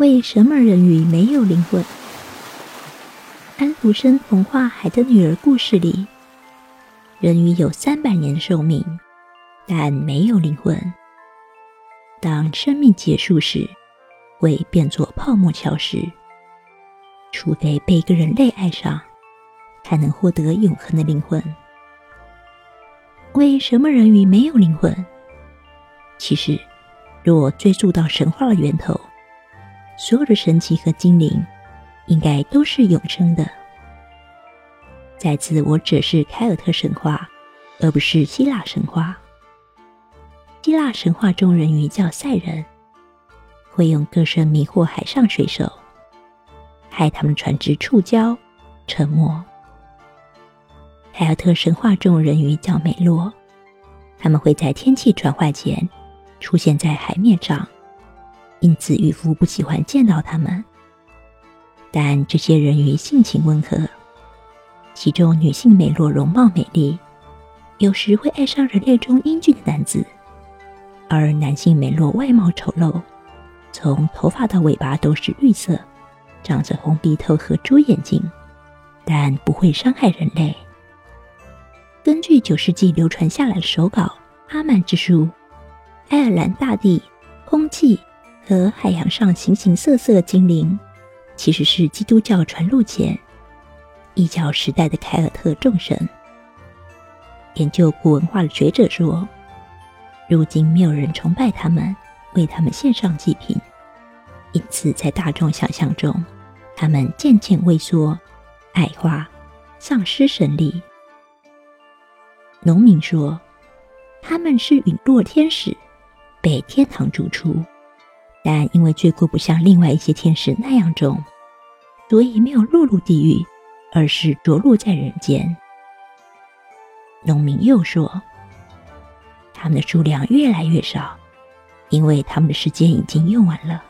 为什么人鱼没有灵魂？安徒生童话《海的女儿》故事里，人鱼有三百年寿命，但没有灵魂。当生命结束时，会变作泡沫消失。除非被一个人类爱上，才能获得永恒的灵魂。为什么人鱼没有灵魂？其实，若追溯到神话的源头。所有的神奇和精灵，应该都是永生的。再次，我指是凯尔特神话，而不是希腊神话。希腊神话中，人鱼叫赛人，会用歌声迷惑海上水手，害他们船只触礁沉没。凯尔特神话中，人鱼叫美洛，他们会在天气转坏前出现在海面上。因此，渔夫不喜欢见到他们。但这些人鱼性情温和，其中女性美洛容貌美丽，有时会爱上人类中英俊的男子；而男性美洛外貌丑陋，从头发到尾巴都是绿色，长着红鼻头和猪眼睛，但不会伤害人类。根据九世纪流传下来的手稿《阿曼之书》，爱尔兰大地、空气。和海洋上形形色色的精灵，其实是基督教传入前异教时代的凯尔特众神。研究古文化的学者说，如今没有人崇拜他们，为他们献上祭品，因此在大众想象中，他们渐渐萎缩、矮化、丧失神力。农民说，他们是陨落天使，被天堂逐出。但因为罪过不像另外一些天使那样重，所以没有落入地狱，而是着陆在人间。农民又说，他们的数量越来越少，因为他们的时间已经用完了。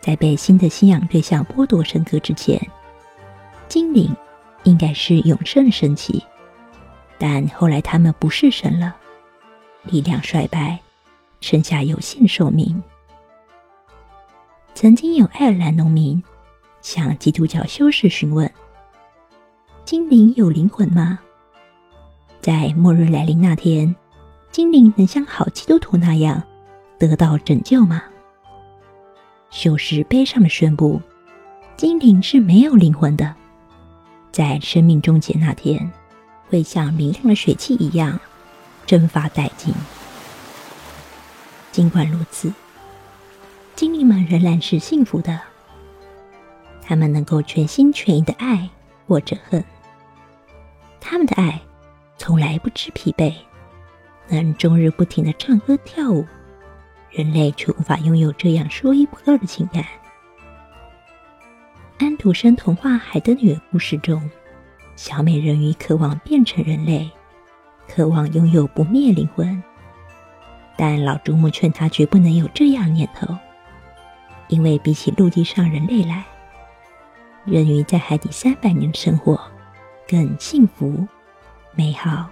在被新的信仰对象剥夺神格之前，精灵应该是永生的神奇，但后来他们不是神了，力量衰败。剩下有限寿命。曾经有爱尔兰农民向基督教修士询问：“精灵有灵魂吗？在末日来临那天，精灵能像好基督徒那样得到拯救吗？”修士悲伤的宣布：“精灵是没有灵魂的，在生命终结那天，会像明亮的水汽一样蒸发殆尽。”尽管如此，精灵们仍然是幸福的。他们能够全心全意的爱或者恨，他们的爱从来不知疲惫，能终日不停的唱歌跳舞。人类却无法拥有这样说一不二的情感。安徒生童话《海的女儿》故事中，小美人鱼渴望变成人类，渴望拥有不灭灵魂。但老祖母劝他绝不能有这样念头，因为比起陆地上人类来，人鱼在海底三百年的生活更幸福、美好。